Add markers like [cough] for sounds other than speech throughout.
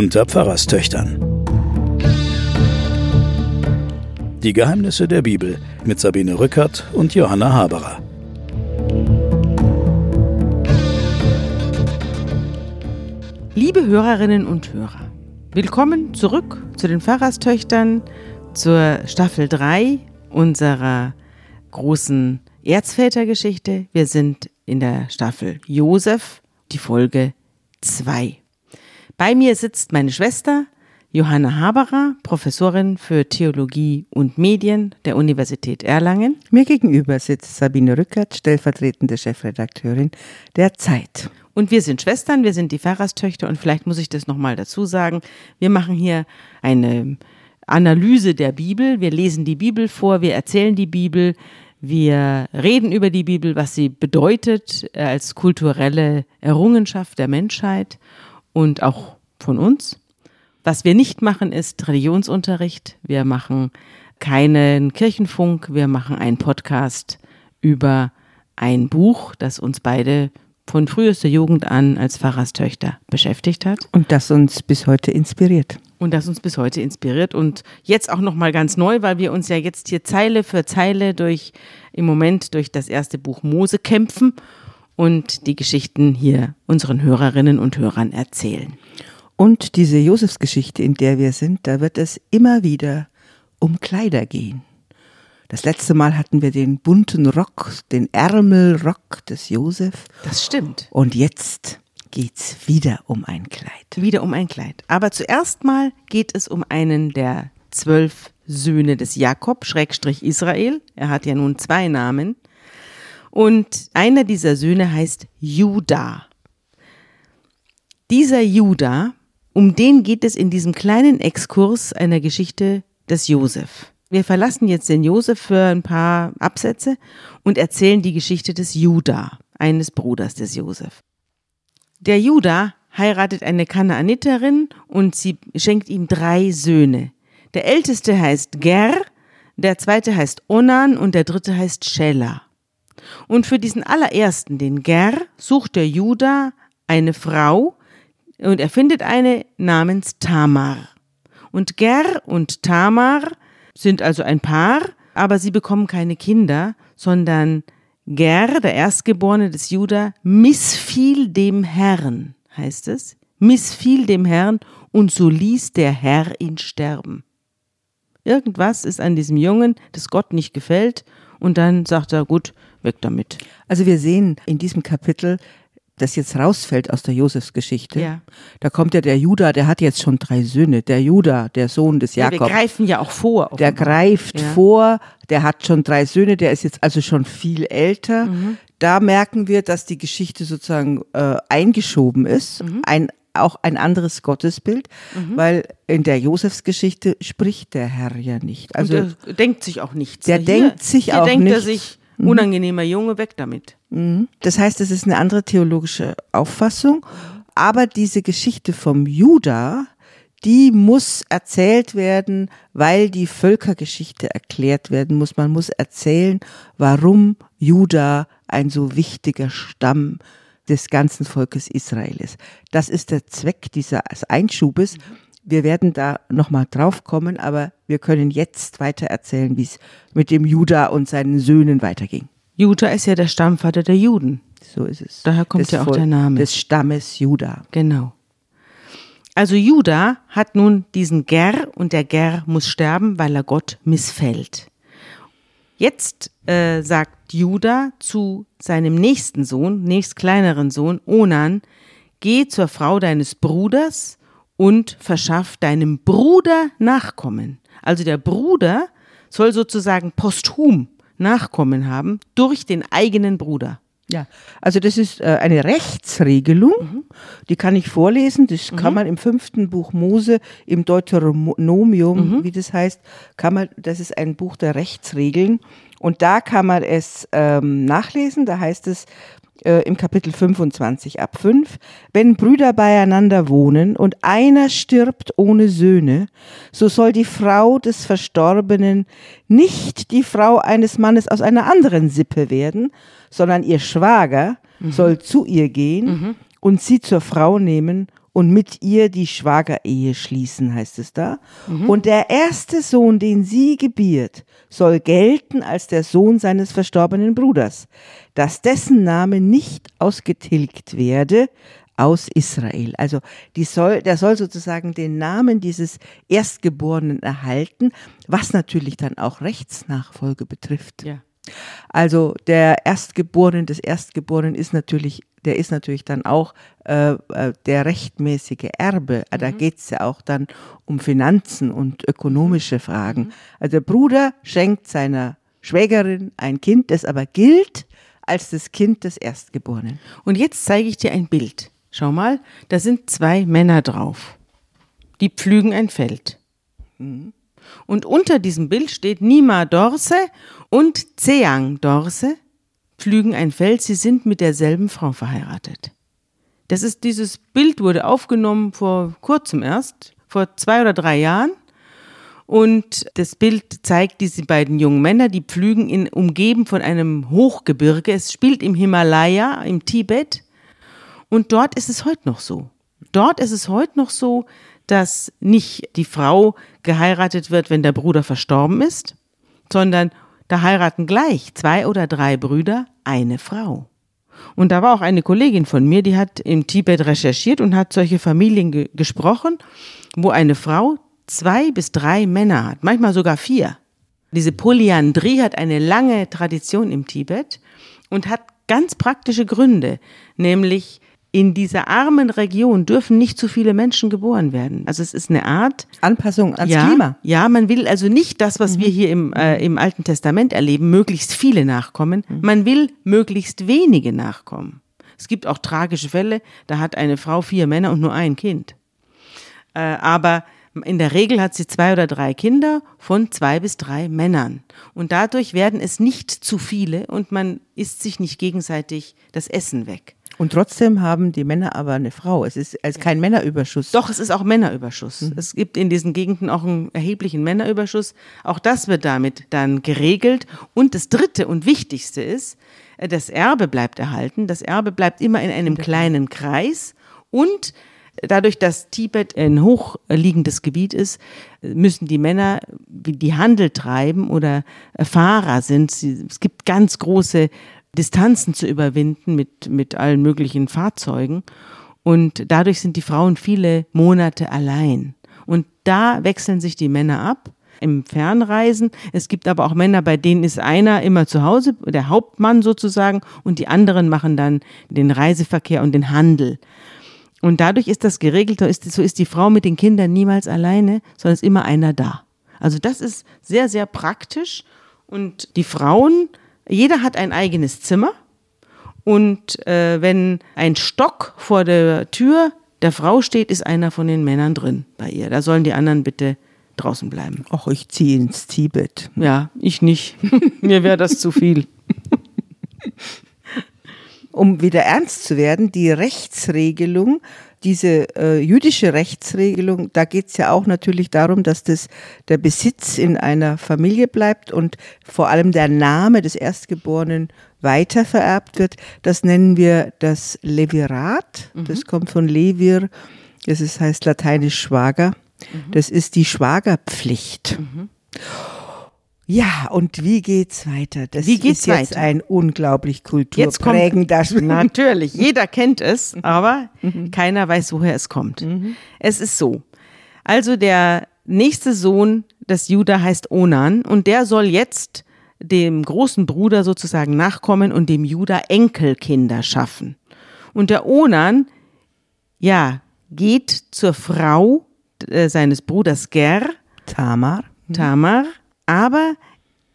unter Pfarrerstöchtern. Die Geheimnisse der Bibel mit Sabine Rückert und Johanna Haberer. Liebe Hörerinnen und Hörer, willkommen zurück zu den Pfarrerstöchtern zur Staffel 3 unserer großen Erzvätergeschichte. Wir sind in der Staffel Josef, die Folge 2. Bei mir sitzt meine Schwester Johanna Haberer, Professorin für Theologie und Medien der Universität Erlangen. Mir gegenüber sitzt Sabine Rückert, stellvertretende Chefredakteurin der Zeit. Und wir sind Schwestern, wir sind die Pfarrerstöchter und vielleicht muss ich das nochmal dazu sagen. Wir machen hier eine Analyse der Bibel, wir lesen die Bibel vor, wir erzählen die Bibel, wir reden über die Bibel, was sie bedeutet als kulturelle Errungenschaft der Menschheit und auch von uns. Was wir nicht machen, ist Religionsunterricht. Wir machen keinen Kirchenfunk. Wir machen einen Podcast über ein Buch, das uns beide von frühester Jugend an als Pfarrerstöchter beschäftigt hat. Und das uns bis heute inspiriert. Und das uns bis heute inspiriert und jetzt auch nochmal ganz neu, weil wir uns ja jetzt hier Zeile für Zeile durch, im Moment durch das erste Buch Mose kämpfen und die Geschichten hier unseren Hörerinnen und Hörern erzählen. Und diese Josefsgeschichte, in der wir sind, da wird es immer wieder um Kleider gehen. Das letzte Mal hatten wir den bunten Rock, den Ärmelrock des Josef. Das stimmt. Und jetzt geht's wieder um ein Kleid. Wieder um ein Kleid. Aber zuerst mal geht es um einen der zwölf Söhne des Jakob, Schrägstrich Israel. Er hat ja nun zwei Namen. Und einer dieser Söhne heißt Judah. Dieser Judah, um den geht es in diesem kleinen Exkurs einer Geschichte des Josef. Wir verlassen jetzt den Josef für ein paar Absätze und erzählen die Geschichte des Judah, eines Bruders des Josef. Der Judah heiratet eine Kanaaniterin und sie schenkt ihm drei Söhne. Der älteste heißt Ger, der zweite heißt Onan und der dritte heißt Shelah. Und für diesen allerersten, den Ger, sucht der Judah eine Frau und er findet eine namens Tamar. Und Ger und Tamar sind also ein Paar, aber sie bekommen keine Kinder, sondern Ger, der Erstgeborene des Judah, missfiel dem Herrn, heißt es, missfiel dem Herrn und so ließ der Herr ihn sterben. Irgendwas ist an diesem Jungen, das Gott nicht gefällt, und dann sagt er, gut, weg damit. Also wir sehen in diesem Kapitel, das jetzt rausfällt aus der Josefsgeschichte. Ja. Da kommt ja der Judah, der hat jetzt schon drei Söhne. Der Judah, der Sohn des Jakob. Ja, wir greifen ja auch vor. Der greift ja. vor, der hat schon drei Söhne, der ist jetzt also schon viel älter. Mhm. Da merken wir, dass die Geschichte sozusagen äh, eingeschoben ist. Mhm. Ein auch ein anderes Gottesbild, mhm. weil in der Josefsgeschichte spricht der Herr ja nicht. Also denkt sich auch nichts. Der hier, denkt sich auch denkt nichts. Mhm. Unangenehmer Junge, weg damit. Mhm. Das heißt, es ist eine andere theologische Auffassung. Aber diese Geschichte vom Juda, die muss erzählt werden, weil die Völkergeschichte erklärt werden muss. Man muss erzählen, warum Juda ein so wichtiger Stamm des ganzen Volkes Israel ist. Das ist der Zweck dieses Einschubes. Wir werden da nochmal drauf kommen, aber wir können jetzt weiter erzählen, wie es mit dem Juda und seinen Söhnen weiterging. Juda ist ja der Stammvater der Juden. So ist es. Daher kommt des ja auch Vol der Name. Des Stammes Juda. Genau. Also Juda hat nun diesen Ger und der Ger muss sterben, weil er Gott missfällt. Jetzt äh, sagt Juda zu seinem nächsten Sohn, nächst kleineren Sohn, Onan, geh zur Frau deines Bruders und verschaff deinem Bruder Nachkommen. Also der Bruder soll sozusagen posthum Nachkommen haben durch den eigenen Bruder. Ja, also das ist äh, eine Rechtsregelung, mhm. die kann ich vorlesen, das mhm. kann man im fünften Buch Mose, im Deuteronomium, mhm. wie das heißt, kann man, das ist ein Buch der Rechtsregeln und da kann man es ähm, nachlesen, da heißt es, äh, im Kapitel 25 ab 5, wenn Brüder beieinander wohnen und einer stirbt ohne Söhne, so soll die Frau des Verstorbenen nicht die Frau eines Mannes aus einer anderen Sippe werden, sondern ihr Schwager mhm. soll zu ihr gehen mhm. und sie zur Frau nehmen und mit ihr die Schwagerehe schließen, heißt es da. Und der erste Sohn, den sie gebiert, soll gelten als der Sohn seines verstorbenen Bruders, dass dessen Name nicht ausgetilgt werde aus Israel. Also soll, der soll sozusagen den Namen dieses Erstgeborenen erhalten, was natürlich dann auch Rechtsnachfolge betrifft. Ja. Also der Erstgeborene des Erstgeborenen ist natürlich, der ist natürlich dann auch äh, äh, der rechtmäßige Erbe. Äh, Da geht es ja auch dann um Finanzen und ökonomische Fragen. Also der Bruder schenkt seiner Schwägerin ein Kind, das aber gilt als das Kind des Erstgeborenen. Und jetzt zeige ich dir ein Bild. Schau mal, da sind zwei Männer drauf. Die pflügen ein Feld. Und unter diesem Bild steht Nima Dorse und Zeang Dorse pflügen ein Feld. Sie sind mit derselben Frau verheiratet. Das ist dieses Bild wurde aufgenommen vor kurzem erst, vor zwei oder drei Jahren. Und das Bild zeigt diese beiden jungen Männer, die pflügen in, umgeben von einem Hochgebirge. Es spielt im Himalaya, im Tibet. Und dort ist es heute noch so. Dort ist es heute noch so, dass nicht die Frau geheiratet wird, wenn der Bruder verstorben ist, sondern da heiraten gleich zwei oder drei Brüder eine Frau. Und da war auch eine Kollegin von mir, die hat im Tibet recherchiert und hat solche Familien ge gesprochen, wo eine Frau zwei bis drei Männer hat, manchmal sogar vier. Diese Polyandrie hat eine lange Tradition im Tibet und hat ganz praktische Gründe, nämlich in dieser armen Region dürfen nicht zu viele Menschen geboren werden. Also es ist eine Art Anpassung ans ja, Klima. Ja, man will also nicht das, was wir hier im, äh, im Alten Testament erleben, möglichst viele Nachkommen. Man will möglichst wenige Nachkommen. Es gibt auch tragische Fälle, da hat eine Frau vier Männer und nur ein Kind. Äh, aber in der Regel hat sie zwei oder drei Kinder von zwei bis drei Männern. Und dadurch werden es nicht zu viele und man isst sich nicht gegenseitig das Essen weg. Und trotzdem haben die Männer aber eine Frau. Es ist also kein Männerüberschuss. Doch, es ist auch Männerüberschuss. Es gibt in diesen Gegenden auch einen erheblichen Männerüberschuss. Auch das wird damit dann geregelt. Und das Dritte und Wichtigste ist, äh, das Erbe bleibt erhalten. Das Erbe bleibt immer in einem kleinen Kreis. Und dadurch, dass Tibet ein hochliegendes Gebiet ist, müssen die Männer, die Handel treiben oder äh, Fahrer sind, es gibt ganz große Distanzen zu überwinden mit, mit allen möglichen Fahrzeugen. Und dadurch sind die Frauen viele Monate allein. Und da wechseln sich die Männer ab im Fernreisen. Es gibt aber auch Männer, bei denen ist einer immer zu Hause, der Hauptmann sozusagen, und die anderen machen dann den Reiseverkehr und den Handel. Und dadurch ist das geregelt, so ist die Frau mit den Kindern niemals alleine, sondern ist immer einer da. Also das ist sehr, sehr praktisch. Und die Frauen jeder hat ein eigenes Zimmer und äh, wenn ein Stock vor der Tür der Frau steht, ist einer von den Männern drin bei ihr. Da sollen die anderen bitte draußen bleiben. Ach, ich ziehe ins Tibet. Ja, ich nicht. [laughs] Mir wäre das zu viel. [laughs] Um wieder ernst zu werden, die Rechtsregelung, diese äh, jüdische Rechtsregelung, da geht es ja auch natürlich darum, dass das der Besitz in einer Familie bleibt und vor allem der Name des Erstgeborenen weitervererbt wird. Das nennen wir das Levirat. Das kommt von Levir, das ist, heißt lateinisch Schwager. Das ist die Schwagerpflicht. Ja, und wie geht's weiter? Das Wie geht's ist jetzt weiter? ein unglaublich Jetzt kommt, kulturprägender [laughs] natürlich, jeder kennt es, [laughs] aber keiner weiß, woher es kommt. Es ist so. Also der nächste Sohn des Judah heißt Onan und der soll jetzt dem großen Bruder sozusagen nachkommen und dem Judah Enkelkinder schaffen. Und der Onan, ja, geht zur Frau äh, seines Bruders Ger, Tamar. Tamar, aber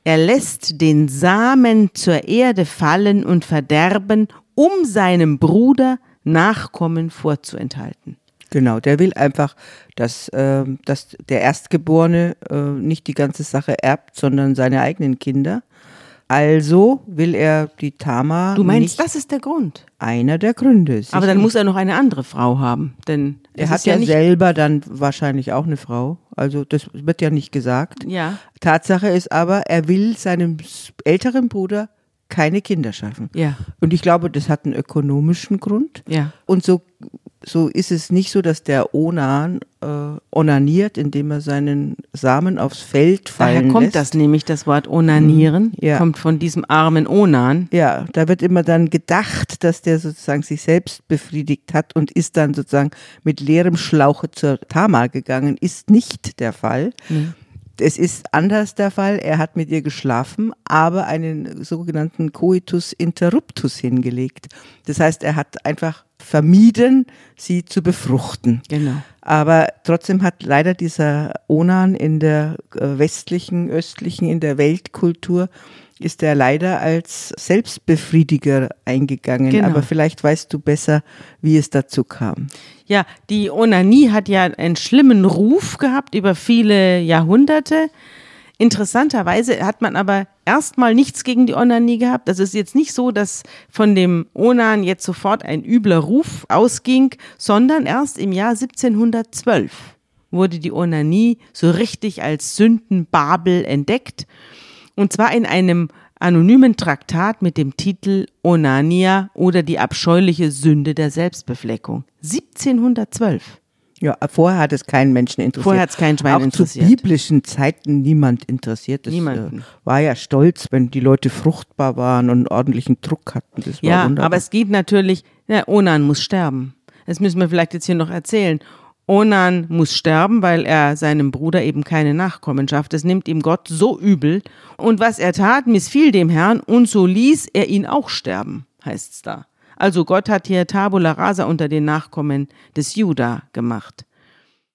er lässt den Samen zur Erde fallen und verderben, um seinem Bruder Nachkommen vorzuenthalten. Genau, der will einfach, dass, ähm, dass der Erstgeborene äh, nicht die ganze Sache erbt, sondern seine eigenen Kinder. Also will er die Tamar Du meinst, das ist der Grund. einer der Gründe. sicher. Aber dann muss er noch eine andere Frau haben, denn er hat ja, ja selber dann wahrscheinlich auch eine Frau. Also das wird ja nicht gesagt. Ja, Tatsache ist aber, er will seinem älteren Bruder keine Kinder schaffen. ja, Und ich glaube, das hat einen ökonomischen Grund. ja. Und so so ist es nicht so, dass der Onan äh, onaniert, indem er seinen Samen aufs Feld fallen Daher kommt lässt. das nämlich, das Wort onanieren, Ja. kommt von diesem armen Onan. Ja, da wird immer dann gedacht, dass der sozusagen sich selbst befriedigt hat und ist dann sozusagen mit leerem Schlauche zur Tamar gegangen. Ist nicht der Fall. Es ist anders der Fall. Er hat mit ihr geschlafen, aber einen sogenannten Coitus interruptus hingelegt. Das heißt, er hat einfach vermieden, sie zu befruchten. Genau. Aber trotzdem hat leider dieser Onan in der äh, westlichen, östlichen, in der Weltkultur ist er leider als Selbstbefriediger eingegangen. Genau. Aber vielleicht weißt du besser, wie es dazu kam. Ja, die Onanie hat ja einen schlimmen Ruf gehabt über viele Jahrhunderte. Interessanterweise hat man aber erstmal nichts gegen die Onanie gehabt. Das ist jetzt nicht so, dass von dem Onan jetzt sofort ein übler Ruf ausging, sondern erst im Jahr 1712 wurde die Onanie so richtig als Sündenbabel entdeckt. Und zwar in einem anonymen Traktat mit dem Titel Onania oder die abscheuliche Sünde der Selbstbefleckung. 1712. Ja, vorher hat es keinen Menschen interessiert. Vorher hat's kein Schwein Auch interessiert. zu biblischen Zeiten niemand interessiert. Das Niemanden. Äh, war ja stolz, wenn die Leute fruchtbar waren und ordentlichen Druck hatten. Das war Ja, wunderbar. aber es geht natürlich, na, Onan muss sterben. Das müssen wir vielleicht jetzt hier noch erzählen. Onan muss sterben, weil er seinem Bruder eben keine Nachkommen schafft. Das nimmt ihm Gott so übel. Und was er tat, missfiel dem Herrn und so ließ er ihn auch sterben, heißt's da. Also Gott hat hier Tabula rasa unter den Nachkommen des Juda gemacht.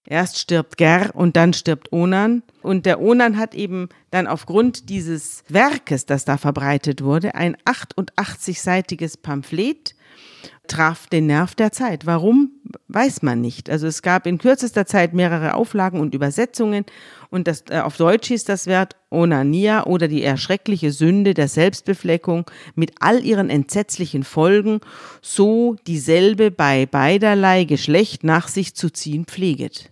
Erst stirbt Ger und dann stirbt Onan. Und der Onan hat eben dann aufgrund dieses Werkes, das da verbreitet wurde, ein 88-seitiges Pamphlet, traf den Nerv der Zeit. Warum, weiß man nicht. Also es gab in kürzester Zeit mehrere Auflagen und Übersetzungen und das, äh, auf Deutsch hieß das Wert Onania oder die erschreckliche Sünde der Selbstbefleckung mit all ihren entsetzlichen Folgen, so dieselbe bei beiderlei Geschlecht nach sich zu ziehen pfleget.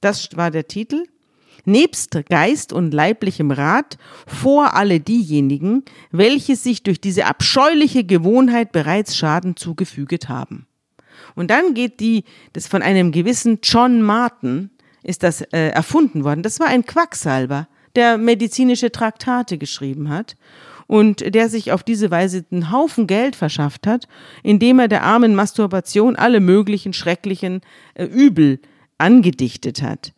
Das war der Titel. Nebst Geist und leiblichem Rat vor alle diejenigen, welche sich durch diese abscheuliche Gewohnheit bereits Schaden zugefüget haben. Und dann geht die, das von einem gewissen John Martin ist das äh, erfunden worden. Das war ein Quacksalber, der medizinische Traktate geschrieben hat und der sich auf diese Weise einen Haufen Geld verschafft hat, indem er der armen Masturbation alle möglichen schrecklichen äh, Übel angedichtet hat.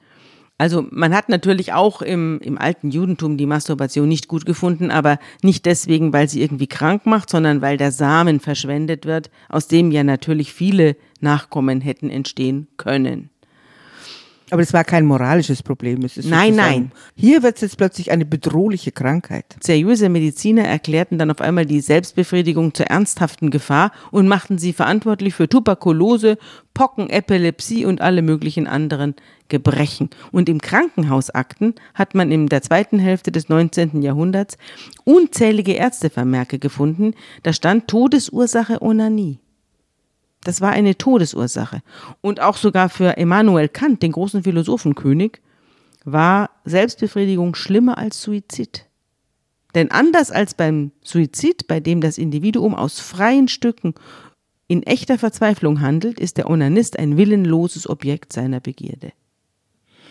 Also man hat natürlich auch im, im alten Judentum die Masturbation nicht gut gefunden, aber nicht deswegen, weil sie irgendwie krank macht, sondern weil der Samen verschwendet wird, aus dem ja natürlich viele Nachkommen hätten entstehen können. Aber das war kein moralisches Problem. Es ist Nein, nein. Hier wird es jetzt plötzlich eine bedrohliche Krankheit. Seriöse Mediziner erklärten dann auf einmal die Selbstbefriedigung zur ernsthaften Gefahr und machten sie verantwortlich für Tuberkulose, Pocken, Epilepsie und alle möglichen anderen Gebrechen. Und im Krankenhausakten hat man in der zweiten Hälfte des 19. Jahrhunderts unzählige Ärztevermerke gefunden. Da stand Todesursache Onanie. Das war eine Todesursache. Und auch sogar für Immanuel Kant, den großen Philosophenkönig, war Selbstbefriedigung schlimmer als Suizid. Denn anders als beim Suizid, bei dem das Individuum aus freien Stücken in echter Verzweiflung handelt, ist der Onanist ein willenloses Objekt seiner Begierde.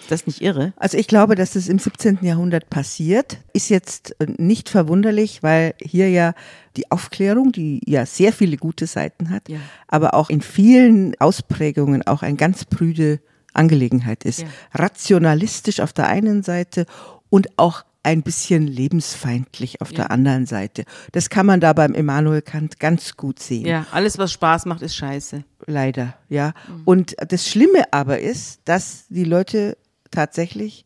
Ist das nicht irre? Also ich glaube, dass das im 17. Jahrhundert passiert, ist jetzt äh, nicht verwunderlich, weil hier ja die Aufklärung, die ja sehr viele gute Seiten hat, Ja. aber auch in vielen Ausprägungen auch ein ganz prüde Angelegenheit ist. Ja. Rationalistisch auf der einen Seite und auch ein bisschen lebensfeindlich auf der anderen Seite. Das kann man da beim Immanuel Kant ganz gut sehen. Ja, alles, was Spaß macht, ist scheiße. Leider, ja. Und das Schlimme aber ist, dass die Leute tatsächlich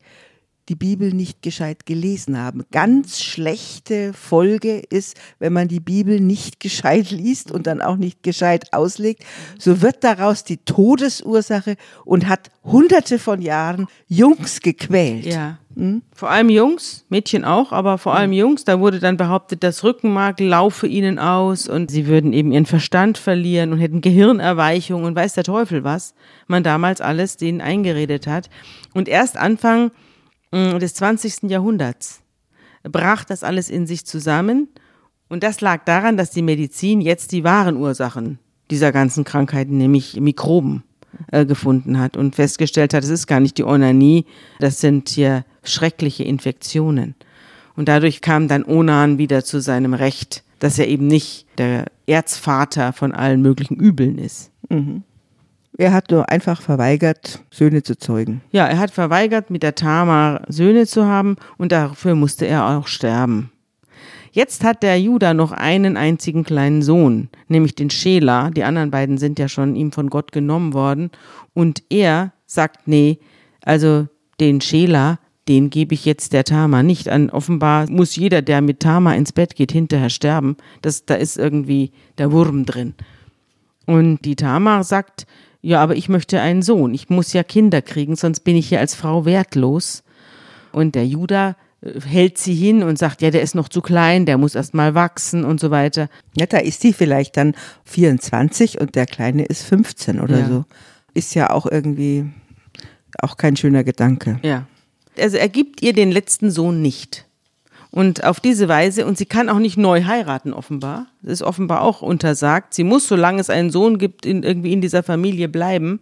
die Bibel nicht gescheit gelesen haben. Ganz schlechte Folge ist, wenn man die Bibel nicht gescheit liest und dann auch nicht gescheit auslegt, so wird daraus die Todesursache und hat hunderte von Jahren Jungs gequält. Ja. Vor allem Jungs, Mädchen auch, aber vor allem Jungs, da wurde dann behauptet, das Rückenmark laufe ihnen aus und sie würden eben ihren Verstand verlieren und hätten Gehirnerweichung und weiß der Teufel was, man damals alles denen eingeredet hat. Und erst Anfang des 20. Jahrhunderts brach das alles in sich zusammen und das lag daran, dass die Medizin jetzt die wahren Ursachen dieser ganzen Krankheiten, nämlich Mikroben, äh, gefunden hat und festgestellt hat, es ist gar nicht die Onanie, das sind hier schreckliche Infektionen. Und dadurch kam dann Onan wieder zu seinem Recht, dass er eben nicht der Erzvater von allen möglichen Übeln ist. Er hat nur einfach verweigert, Söhne zu zeugen. Ja, er hat verweigert, mit der Tamar Söhne zu haben und dafür musste er auch sterben. Jetzt hat der Judah noch einen einzigen kleinen Sohn, nämlich den Schela. Die anderen beiden sind ja schon ihm von Gott genommen worden. Und er sagt, nee, also den Schela, den gebe ich jetzt der Tama nicht an. Offenbar muss jeder, der mit Tama ins Bett geht, hinterher sterben. Das, da ist irgendwie der Wurm drin. Und die Tamar sagt, ja, aber ich möchte einen Sohn. Ich muss ja Kinder kriegen, sonst bin ich hier als Frau wertlos. Und der Judah äh, hält sie hin und sagt, ja, der ist noch zu klein, der muss erst mal wachsen und so weiter. Ja, da ist sie vielleicht dann 24 und der Kleine ist 15 oder Ja. so. Ist ja auch irgendwie auch kein schöner Gedanke. Ja. Also er gibt ihr den letzten Sohn nicht. Und auf diese Weise, und sie kann auch nicht neu heiraten, offenbar. Das ist offenbar auch untersagt. Sie muss, solange es einen Sohn gibt, in, irgendwie in dieser Familie bleiben.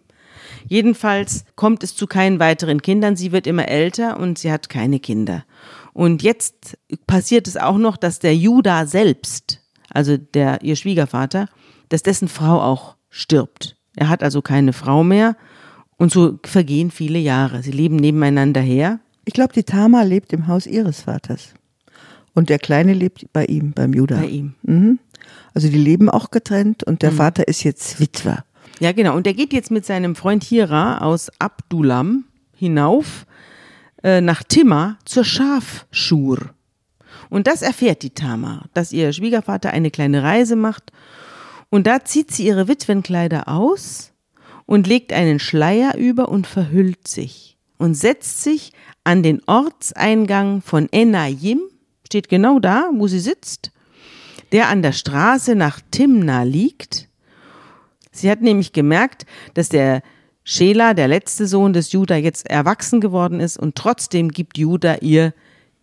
Jedenfalls kommt es zu keinen weiteren Kindern. Sie wird immer älter und sie hat keine Kinder. Und jetzt passiert es auch noch, dass der Judah selbst, also der, ihr Schwiegervater, dass dessen Frau auch stirbt. Er hat also keine Frau mehr und so vergehen viele Jahre. Sie leben nebeneinander her. Ich glaube, die Tama lebt im Haus ihres Vaters. Und der Kleine lebt bei ihm, beim Judah. Bei ihm. Mhm. Also die leben auch getrennt und der Vater ist jetzt Witwer. Ja, genau. Und er geht jetzt mit seinem Freund Hira aus Abdulam hinauf äh, nach Timma zur Schafschur. Und das erfährt die Tamar, dass ihr Schwiegervater eine kleine Reise macht. Und da zieht sie ihre Witwenkleider aus und legt einen Schleier über und verhüllt sich und setzt sich an den Ortseingang von Enayim, steht genau da, wo sie sitzt, der an der Straße nach Timna liegt. Sie hat nämlich gemerkt, dass der Schela, der letzte Sohn des Judah, jetzt erwachsen geworden ist und trotzdem gibt Judah ihr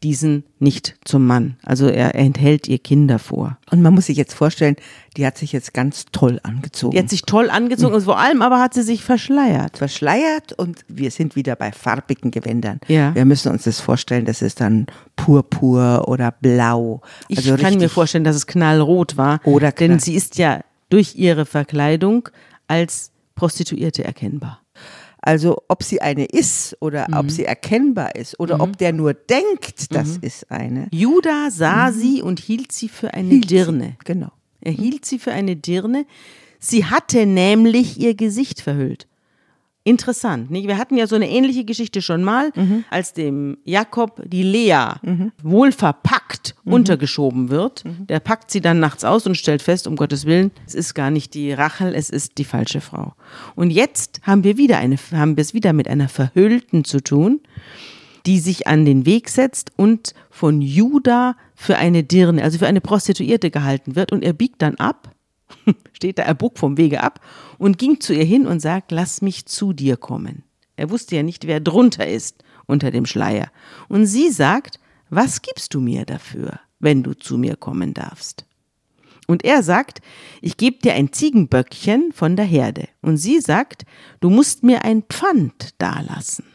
diesen nicht zum Mann. Also er enthält ihr Kinder vor. Und man muss sich jetzt vorstellen, die hat sich jetzt ganz toll angezogen. Die hat sich toll angezogen und vor allem aber hat sie sich verschleiert. verschleiert und wir sind wieder bei farbigen Gewändern. Ja. Wir müssen uns das vorstellen, das ist dann purpur oder blau. Ich also kann mir vorstellen, dass es knallrot war. Oder Denn knall- sie ist ja durch ihre Verkleidung als Prostituierte erkennbar. Also ob sie eine ist oder Mhm. ob sie erkennbar ist oder ob der nur denkt, das Mhm. ist eine. Judah sah sie und hielt sie für eine Mhm. Hielt sie. Dirne. Genau. Er hielt sie für eine Dirne. Sie hatte nämlich ihr Gesicht verhüllt. Interessant, nicht? Wir hatten ja so eine ähnliche Geschichte schon mal, als dem Jakob die Lea wohl verpackt untergeschoben wird. Der packt sie dann nachts aus und stellt fest, um Gottes Willen, es ist gar nicht die Rachel, es ist die falsche Frau. Und jetzt haben wir wieder eine, haben wir es wieder mit einer Verhüllten zu tun, die sich an den Weg setzt und von Judah für eine Dirne, also für eine Prostituierte gehalten wird und er biegt dann ab, [laughs] steht da, er bog vom Wege ab und ging zu ihr hin und sagt, lass mich zu dir kommen. Er wusste ja nicht, wer drunter ist unter dem Schleier. Und sie sagt, was gibst du mir dafür, wenn du zu mir kommen darfst? Und er sagt, ich gebe dir ein Ziegenböckchen von der Herde. Und sie sagt, du musst mir ein Pfand dalassen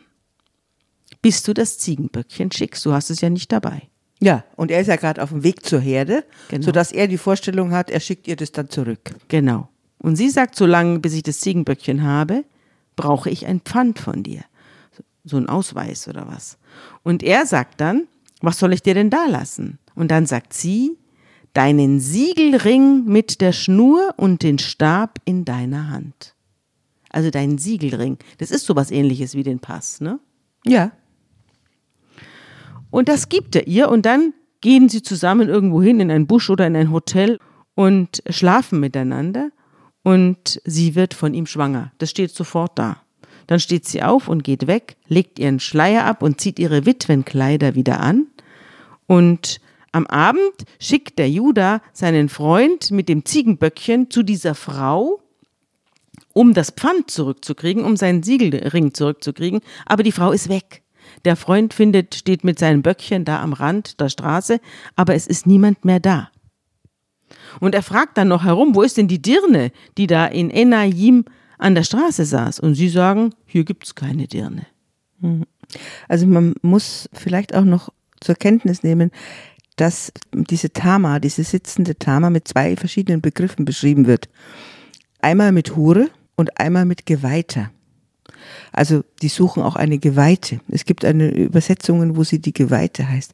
bis du das Ziegenböckchen schickst. Du hast es ja nicht dabei. Ja, und er ist ja gerade auf dem Weg zur Herde, Genau. sodass er die Vorstellung hat, er schickt ihr das dann zurück. Genau. Und sie sagt, solange bis ich das Ziegenböckchen habe, brauche ich ein Pfand von dir. So ein Ausweis oder was. Und er sagt dann, was soll ich dir denn da lassen? Und dann sagt sie, deinen Siegelring mit der Schnur und den Stab in deiner Hand. Also deinen Siegelring. Das ist sowas ähnliches wie den Pass, ne? Ja. Und das gibt er ihr und dann gehen sie zusammen irgendwo hin in ein Busch oder in ein Hotel und schlafen miteinander und sie wird von ihm schwanger. Das steht sofort da. Dann steht sie auf und geht weg, legt ihren Schleier ab und zieht ihre Witwenkleider wieder an und am Abend schickt der Judah seinen Freund mit dem Ziegenböckchen zu dieser Frau, um das Pfand zurückzukriegen, um seinen Siegelring zurückzukriegen, aber die Frau ist weg. Der Freund findet, steht mit seinem Böckchen da am Rand der Straße, aber es ist niemand mehr da. Und er fragt dann noch herum, wo ist denn die Dirne, die da in Enayim an der Straße saß. Und sie sagen, hier gibt es keine Dirne. Also man muss vielleicht auch noch zur Kenntnis nehmen, dass diese Tama, diese sitzende Tama mit zwei verschiedenen Begriffen beschrieben wird. Einmal mit Hure und einmal mit Geweihter. Also die suchen auch eine Geweihte. Es gibt eine Übersetzungen, wo sie die Geweihte heißt.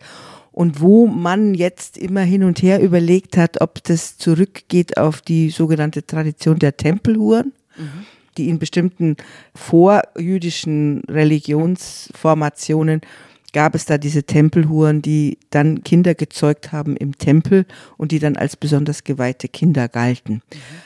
Und wo man jetzt immer hin und her überlegt hat, ob das zurückgeht auf die sogenannte Tradition der Tempelhuren, mhm. die in bestimmten vorjüdischen Religionsformationen gab es da diese Tempelhuren, die dann Kinder gezeugt haben im Tempel und die dann als besonders geweihte Kinder galten. Mhm.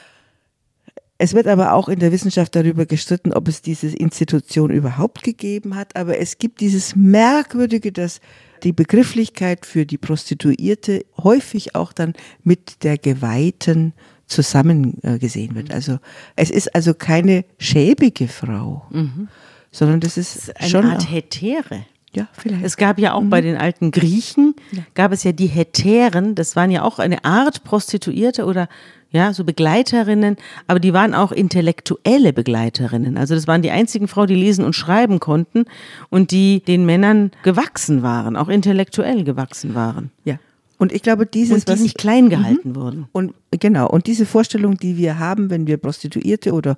Es wird aber auch in der Wissenschaft darüber gestritten, ob es diese Institution überhaupt gegeben hat. Aber es gibt dieses Merkwürdige, dass die Begrifflichkeit für die Prostituierte häufig auch dann mit der Geweihten zusammen äh, gesehen wird. Also es ist also keine schäbige Frau, mhm. sondern das ist, das ist eine schon Art Hetäre. Ja, vielleicht. Es gab ja auch mhm. bei den alten Griechen, ja. gab es ja die Hetären, das waren ja auch eine Art Prostituierte oder ja, so Begleiterinnen, aber die waren auch intellektuelle Begleiterinnen. Also das waren die einzigen Frauen, die lesen und schreiben konnten und die den Männern gewachsen waren, auch intellektuell gewachsen waren. Ja. Und ich glaube, dieses, und die was nicht klein gehalten mhm. wurden. Und genau, und diese Vorstellung, die wir haben, wenn wir Prostituierte oder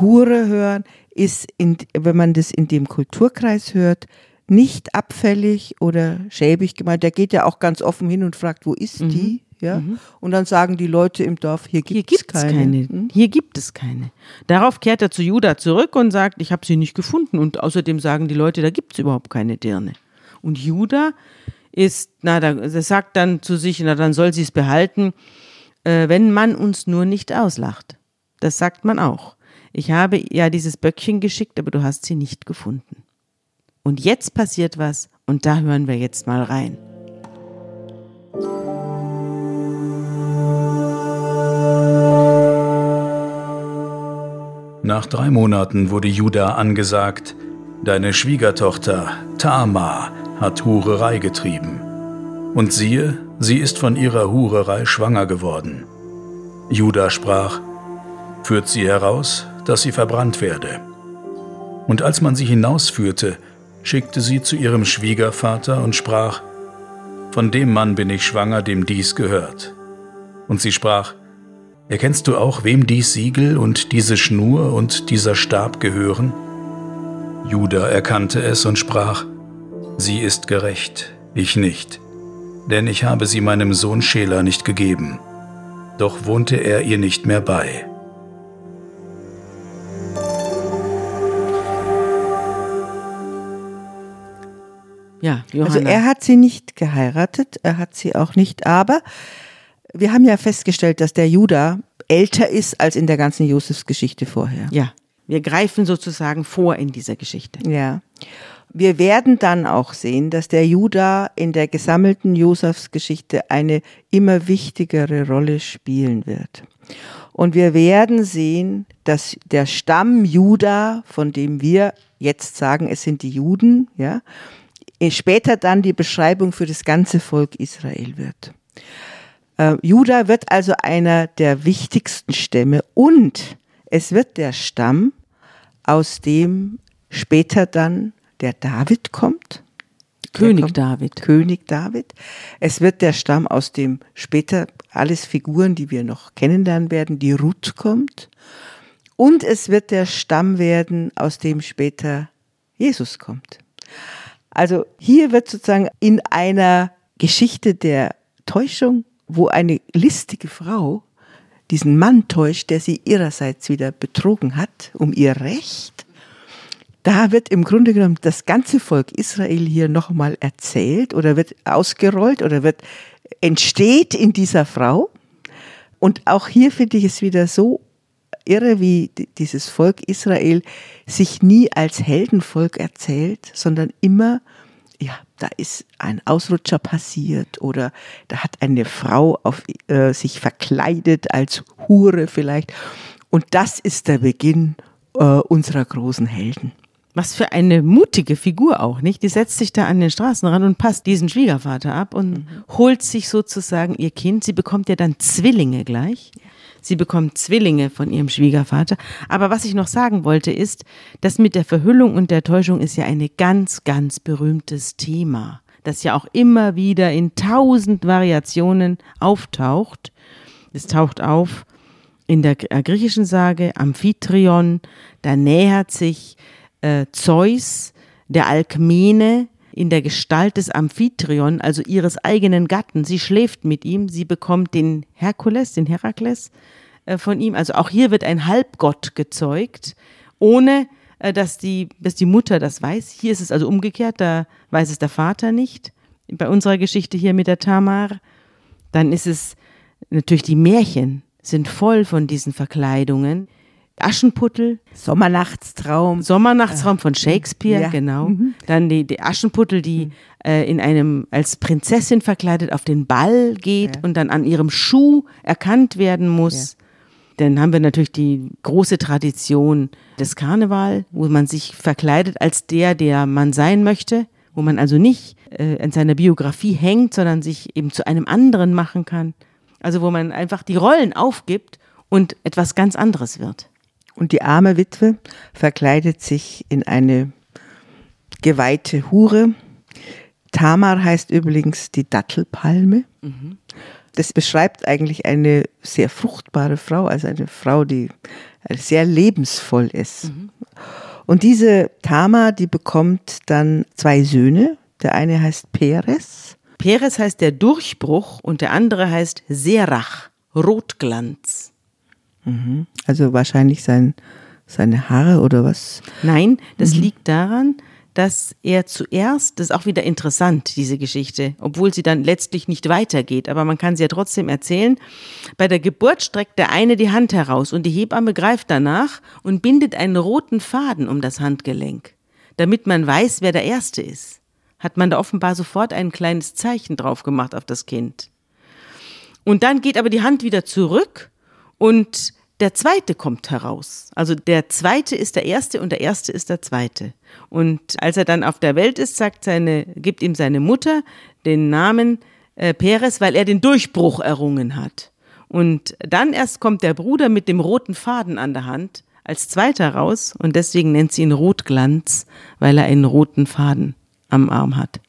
Hure hören, ist, in, wenn man das in dem Kulturkreis hört, nicht abfällig oder schäbig gemeint. Der geht ja auch ganz offen hin und fragt, wo ist mhm. die? Ja? Mhm. Und dann sagen die Leute im Dorf, hier gibt es keine. keine. Mhm. Hier gibt es keine. Darauf kehrt er zu Judah zurück und sagt, ich habe sie nicht gefunden. Und außerdem sagen die Leute, da gibt es überhaupt keine Dirne. Und Judah ist, na, da, sagt dann zu sich, na, dann soll sie es behalten, äh, wenn man uns nur nicht auslacht. Das sagt man auch. Ich habe ja dieses Böckchen geschickt, aber du hast sie nicht gefunden. Und jetzt passiert was und da hören wir jetzt mal rein. Nach drei Monaten wurde Judah angesagt, deine Schwiegertochter Tama hat Hurerei getrieben. Und siehe, sie ist von ihrer Hurerei schwanger geworden. Judah sprach, führt sie heraus, dass sie verbrannt werde. Und als man sie hinausführte, schickte sie zu ihrem Schwiegervater und sprach, von dem Mann bin ich schwanger, dem dies gehört. Und sie sprach, Erkennst du auch, wem dies Siegel und diese Schnur und dieser Stab gehören? Judah erkannte es und sprach, Sie ist gerecht, ich nicht, denn ich habe sie meinem Sohn Schela nicht gegeben. Doch wohnte er ihr nicht mehr bei. Ja, Johanna. Also er hat sie nicht geheiratet, er hat sie auch nicht, aber wir haben ja festgestellt, dass der Judah älter ist als in der ganzen Josefsgeschichte vorher. Ja, wir greifen sozusagen vor in dieser Geschichte. Ja. Wir werden dann auch sehen, dass der Judah in der gesammelten Josefsgeschichte eine immer wichtigere Rolle spielen wird. Und wir werden sehen, dass der Stamm Judah, von dem wir jetzt sagen, es sind die Juden, ja, später dann die Beschreibung für das ganze Volk Israel wird. Äh, Juda wird also einer der wichtigsten Stämme und es wird der Stamm, aus dem später dann der David kommt. König kommt, David. König David. Es wird der Stamm, aus dem später alles Figuren, die wir noch kennenlernen werden, die Ruth kommt. Und es wird der Stamm werden, aus dem später Jesus kommt. Also hier wird sozusagen in einer Geschichte der Täuschung wo eine listige Frau diesen Mann täuscht, der sie ihrerseits wieder betrogen hat, um ihr Recht. Da wird im Grunde genommen das ganze Volk Israel hier nochmal erzählt oder wird ausgerollt oder wird entsteht in dieser Frau. Und auch hier finde ich es wieder so irre, wie dieses Volk Israel sich nie als Heldenvolk erzählt, sondern immer ja, da ist ein Ausrutscher passiert oder da hat eine Frau auf, äh, sich verkleidet als Hure vielleicht. Und das ist der Beginn äh, unserer großen Helden. Was für eine mutige Figur auch, nicht? Die setzt sich da an den Straßenrand und passt diesen Schwiegervater ab und mhm. holt sich sozusagen ihr Kind. Sie bekommt ja dann Zwillinge gleich. Sie bekommt Zwillinge von ihrem Schwiegervater. Aber was ich noch sagen wollte ist, dass mit der Verhüllung und der Täuschung ist ja ein ganz, ganz berühmtes Thema, das ja auch immer wieder in tausend Variationen auftaucht. Es taucht auf in der griechischen Sage Amphitryon, da nähert sich äh, Zeus, der Alkmene, in der Gestalt des Amphitryon, also ihres eigenen Gatten. Sie schläft mit ihm, sie bekommt den Herkules, den Herakles äh, von ihm. Also auch hier wird ein Halbgott gezeugt, ohne äh, dass, die, dass die Mutter das weiß. Hier ist es also umgekehrt, da weiß es der Vater nicht. Bei unserer Geschichte hier mit der Tamar, dann ist es natürlich die Märchen sind voll von diesen Verkleidungen. Aschenputtel. Sommernachtstraum. Sommernachtstraum von Shakespeare, ja. genau. Mhm. Dann die, die Aschenputtel, die mhm. äh, in einem als Prinzessin verkleidet auf den Ball geht ja. und dann an ihrem Schuh erkannt werden muss. Ja. Dann haben wir natürlich die große Tradition des Karneval, wo man sich verkleidet als der, der man sein möchte, wo man also nicht äh, an seiner Biografie hängt, sondern sich eben zu einem anderen machen kann. Also wo man einfach die Rollen aufgibt und etwas ganz anderes wird. Und die arme Witwe verkleidet sich in eine geweihte Hure. Tamar heißt übrigens die Dattelpalme. Mhm. Das beschreibt eigentlich eine sehr fruchtbare Frau, also eine Frau, die sehr lebensvoll ist. Mhm. Und diese Tamar, die bekommt dann zwei Söhne. Der eine heißt Peres. Peres heißt der Durchbruch und der andere heißt Serach, Rotglanz. Mhm. Also wahrscheinlich sein, seine Haare oder was? Nein, das mhm. liegt daran, dass er zuerst, das ist auch wieder interessant, diese Geschichte, obwohl sie dann letztlich nicht weitergeht, aber man kann sie ja trotzdem erzählen. Bei der Geburt streckt der eine die Hand heraus und die Hebamme greift danach und bindet einen roten Faden um das Handgelenk, damit man weiß, wer der Erste ist. Hat man da offenbar sofort ein kleines Zeichen drauf gemacht auf das Kind. Und dann geht aber die Hand wieder zurück und der zweite kommt heraus. Also der zweite ist der erste und der erste ist der zweite. Und als er dann auf der Welt ist, sagt seine, gibt ihm seine Mutter den Namen äh, Peres, weil er den Durchbruch errungen hat. Und dann erst kommt der Bruder mit dem roten Faden an der Hand als zweiter raus und deswegen nennt sie ihn Rotglanz, weil er einen roten Faden am Arm hat.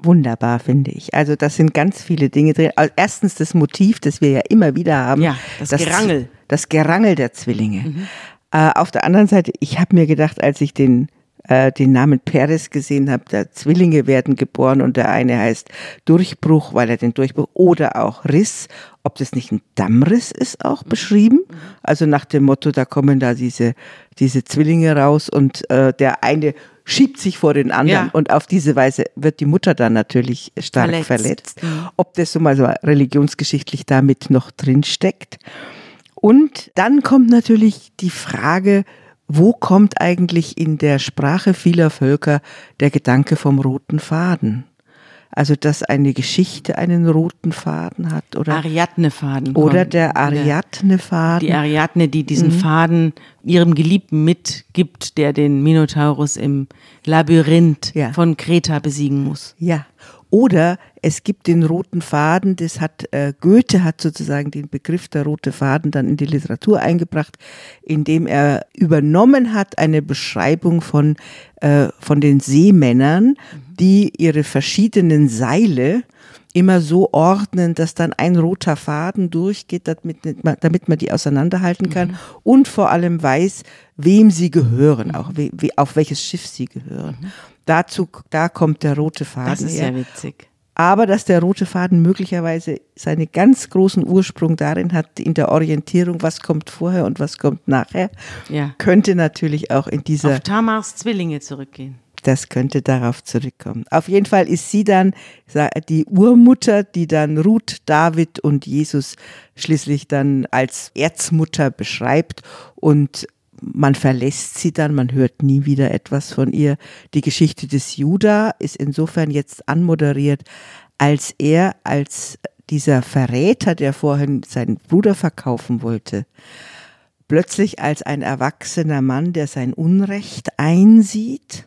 Wunderbar, finde ich. Also das sind ganz viele Dinge drin. Also erstens das Motiv, das wir ja immer wieder haben. Ja, das, das Gerangel. Das Gerangel der Zwillinge. Mhm. Äh, auf der anderen Seite, ich habe mir gedacht, als ich den äh, den Namen Peres gesehen habe, da Zwillinge werden geboren und der eine heißt Durchbruch, weil er den Durchbruch oder auch Riss, ob das nicht ein Dammriss ist, auch mhm. beschrieben. Mhm. Also nach dem Motto, da kommen da diese, diese Zwillinge raus und äh, der eine schiebt sich vor den anderen ja. und auf diese Weise wird die Mutter dann natürlich stark verletzt. verletzt. Mhm. Ob das so mal so religionsgeschichtlich damit noch drin steckt. Und dann kommt natürlich die Frage, wo kommt eigentlich in der Sprache vieler Völker der Gedanke vom roten Faden? Also, dass eine Geschichte einen roten Faden hat, oder? Ariadne-Faden. Oder der Ariadne-Faden. Die Ariadne, die diesen mhm. Faden ihrem Geliebten mitgibt, der den Minotaurus im Labyrinth ja. von Kreta besiegen muss. Ja. Oder es gibt den roten Faden, das hat äh, Goethe hat sozusagen den Begriff der rote Faden dann in die Literatur eingebracht, indem er übernommen hat eine Beschreibung von äh, von den Seemännern, die ihre verschiedenen Seile immer so ordnen, dass dann ein roter Faden durchgeht, damit, damit man die auseinanderhalten kann mhm. und vor allem weiß, wem sie gehören, auch wie, wie, auf welches Schiff sie gehören. Mhm. Dazu, da kommt der rote Faden. Das ist her. ja witzig. Aber dass der rote Faden möglicherweise seinen ganz großen Ursprung darin hat, in der Orientierung, was kommt vorher und was kommt nachher, ja. könnte natürlich auch in dieser. Auf Tamars Zwillinge zurückgehen. Das könnte darauf zurückkommen. Auf jeden Fall ist sie dann die Urmutter, die dann Ruth, David und Jesus schließlich dann als Erzmutter beschreibt und man verlässt sie dann, man hört nie wieder etwas von ihr. Die Geschichte des Judah ist insofern jetzt anmoderiert, als er als dieser Verräter, der vorhin seinen Bruder verkaufen wollte, plötzlich als ein erwachsener Mann, der sein Unrecht einsieht,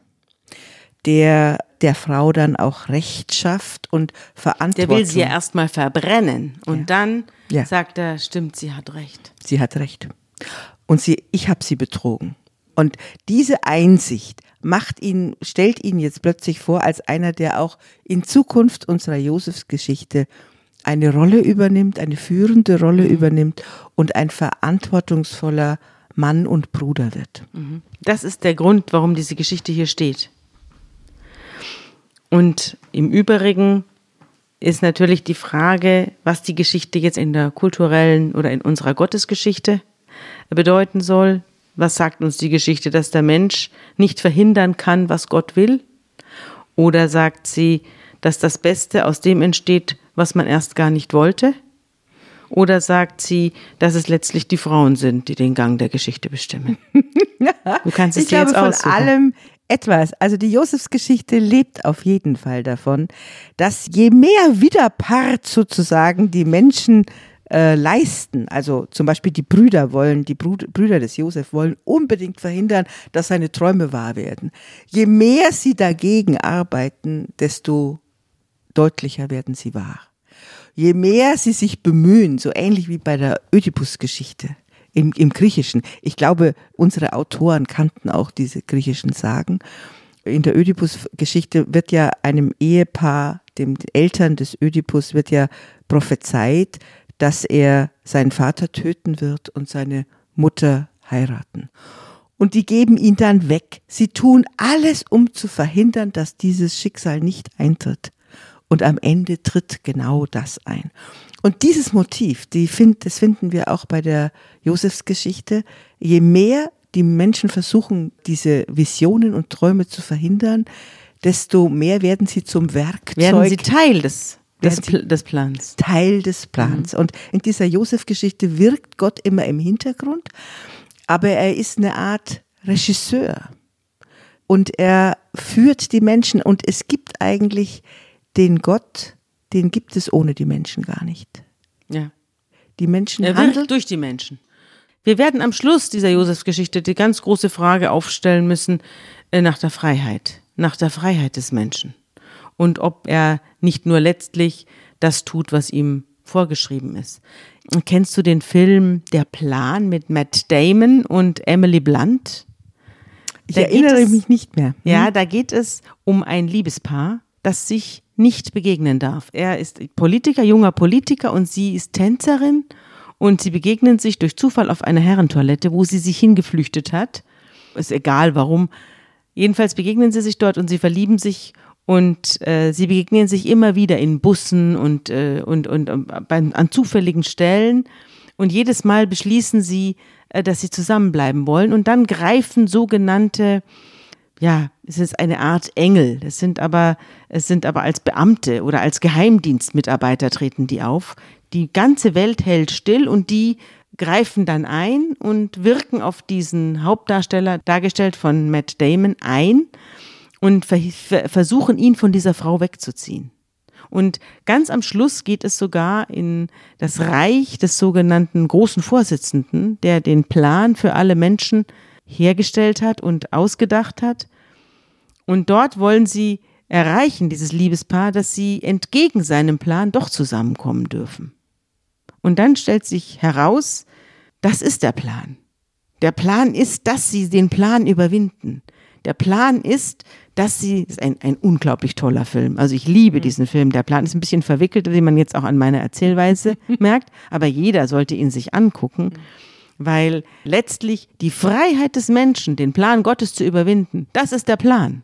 der der Frau dann auch Recht schafft und Verantwortung. Der will sie ja erstmal verbrennen und Ja. dann Ja. sagt er, stimmt, sie hat recht. Sie hat recht. Und sie, ich habe sie betrogen. Und diese Einsicht macht ihn, stellt ihn jetzt plötzlich vor als einer, der auch in Zukunft unserer Josefsgeschichte eine Rolle übernimmt, eine führende Rolle übernimmt und ein verantwortungsvoller Mann und Bruder wird. Das ist der Grund, warum diese Geschichte hier steht. Und im Übrigen ist natürlich die Frage, was die Geschichte jetzt in der kulturellen oder in unserer Gottesgeschichte bedeuten soll. Was sagt uns die Geschichte, dass der Mensch nicht verhindern kann, was Gott will? Oder sagt sie, dass das Beste aus dem entsteht, was man erst gar nicht wollte? Oder sagt sie, dass es letztlich die Frauen sind, die den Gang der Geschichte bestimmen? [laughs] Du kannst es ich dir glaube jetzt von aussuchen. allem etwas. Also die Josefsgeschichte lebt auf jeden Fall davon, dass je mehr Widerpart sozusagen die Menschen äh, leisten, also zum Beispiel die Brüder wollen, die Brüder des Josef wollen unbedingt verhindern, dass seine Träume wahr werden. Je mehr sie dagegen arbeiten, desto deutlicher werden sie wahr. Je mehr sie sich bemühen, so ähnlich wie bei der Ödipus-Geschichte im, im Griechischen. Ich glaube, unsere Autoren kannten auch diese griechischen Sagen. In der Ödipus-Geschichte wird ja einem Ehepaar, dem Eltern des Ödipus, wird ja prophezeit, dass er seinen Vater töten wird und seine Mutter heiraten. Und die geben ihn dann weg. Sie tun alles, um zu verhindern, dass dieses Schicksal nicht eintritt. Und am Ende tritt genau das ein. Und dieses Motiv, die find, das finden wir auch bei der Josefsgeschichte. Je mehr die Menschen versuchen, diese Visionen und Träume zu verhindern, desto mehr werden sie zum Werkzeug. Werden sie Teil des, des, sie- Pl- des Plans. Teil des Plans. Und in dieser Josef-Geschichte wirkt Gott immer im Hintergrund, aber er ist eine Art Regisseur. Und er führt die Menschen und es gibt eigentlich den Gott, den gibt es ohne die Menschen gar nicht. Ja. Die Menschen Er handeln. wirkt durch die Menschen. Wir werden am Schluss dieser Josefsgeschichte die ganz große Frage aufstellen müssen äh, nach der Freiheit, nach der Freiheit des Menschen. Und ob er nicht nur letztlich das tut, was ihm vorgeschrieben ist. Kennst du den Film Der Plan mit Matt Damon und Emily Blunt? Ich Da erinnere es- mich nicht mehr. Ja, da geht es um ein Liebespaar, das sich nicht begegnen darf. Er ist Politiker, junger Politiker und sie ist Tänzerin und sie begegnen sich durch Zufall auf einer Herrentoilette, wo sie sich hingeflüchtet hat. Ist egal warum. Jedenfalls begegnen sie sich dort und sie verlieben sich und äh, sie begegnen sich immer wieder in Bussen und, äh, und, und ähm, bei, an zufälligen Stellen. Und jedes Mal beschließen sie, äh, dass sie zusammenbleiben wollen. Und dann greifen sogenannte ja, es ist eine Art Engel. Es sind aber, es sind aber als Beamte oder als Geheimdienstmitarbeiter treten die auf. Die ganze Welt hält still und die greifen dann ein und wirken auf diesen Hauptdarsteller, dargestellt von Matt Damon, ein und ver ver versuchen ihn von dieser Frau wegzuziehen. Und ganz am Schluss geht es sogar in das Reich des sogenannten großen Vorsitzenden, der den Plan für alle Menschen hergestellt hat und ausgedacht hat. Und dort wollen sie erreichen, dieses Liebespaar, dass sie entgegen seinem Plan doch zusammenkommen dürfen. Und dann stellt sich heraus, das ist der Plan. Der Plan ist, dass sie den Plan überwinden. Der Plan ist, dass sie, das ist ein, ein unglaublich toller Film. Also ich liebe diesen Film. Der Plan ist ein bisschen verwickelt, wie man jetzt auch an meiner Erzählweise [laughs] merkt. Aber jeder sollte ihn sich angucken, weil letztlich die Freiheit des Menschen, den Plan Gottes zu überwinden, das ist der Plan.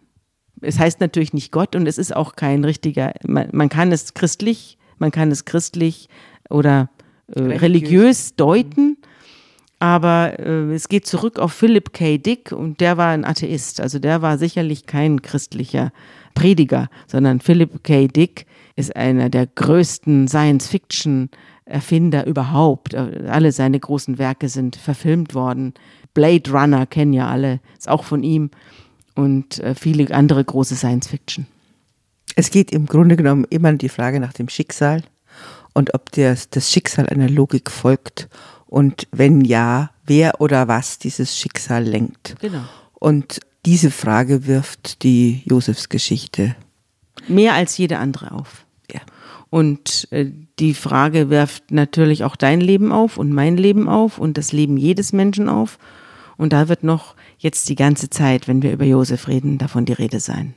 Es heißt natürlich nicht Gott und es ist auch kein richtiger, man, man kann es christlich, man kann es christlich oder äh, religiös. religiös deuten. Aber äh, es geht zurück auf Philip K. Dick und der war ein Atheist. Also der war sicherlich kein christlicher Prediger, sondern Philip K. Dick ist einer der größten Science-Fiction-Erfinder überhaupt. Alle seine großen Werke sind verfilmt worden. Blade Runner kennen ja alle, ist auch von ihm und äh, viele andere große Science-Fiction. Es geht im Grunde genommen immer die Frage nach dem Schicksal und ob der, das Schicksal einer Logik folgt und wenn ja, wer oder was dieses Schicksal lenkt. Genau. Und diese Frage wirft die Josefsgeschichte. Mehr als jede andere auf. Ja. Und äh, die Frage wirft natürlich auch dein Leben auf und mein Leben auf und das Leben jedes Menschen auf. Und da wird noch jetzt die ganze Zeit, wenn wir über Josef reden, davon die Rede sein.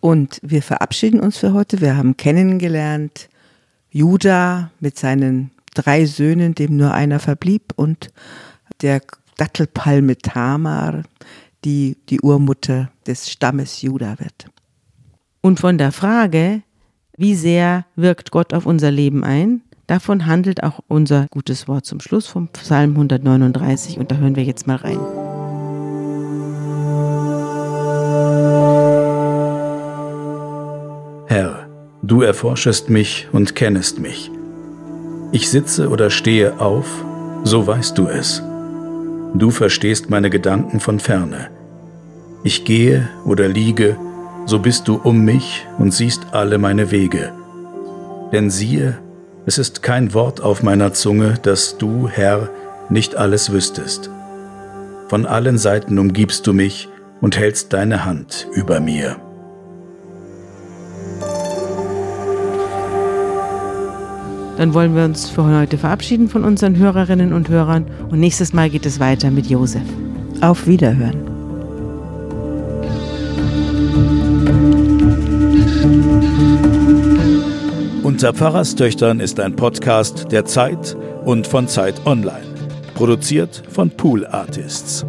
Und wir verabschieden uns für heute. Wir haben kennengelernt Judah mit seinen drei Söhnen, dem nur einer verblieb, und der Dattelpalme Tamar, die die Urmutter des Stammes Judah wird. Und von der Frage, wie sehr wirkt Gott auf unser Leben ein, davon handelt auch unser gutes Wort zum Schluss vom Psalm 139 und da hören wir jetzt mal rein. Herr, du erforschest mich und kennest mich. Ich sitze oder stehe auf, so weißt du es. Du verstehst meine Gedanken von ferne. Ich gehe oder liege, so bist du um mich und siehst alle meine Wege. Denn siehe, es ist kein Wort auf meiner Zunge, dass du, Herr, nicht alles wüsstest. Von allen Seiten umgibst du mich und hältst deine Hand über mir. Dann wollen wir uns für heute verabschieden von unseren Hörerinnen und Hörern und nächstes Mal geht es weiter mit Josef. Auf Wiederhören. Unter Pfarrerstöchtern ist ein Podcast der Zeit und von Zeit Online. Produziert von Pool Artists.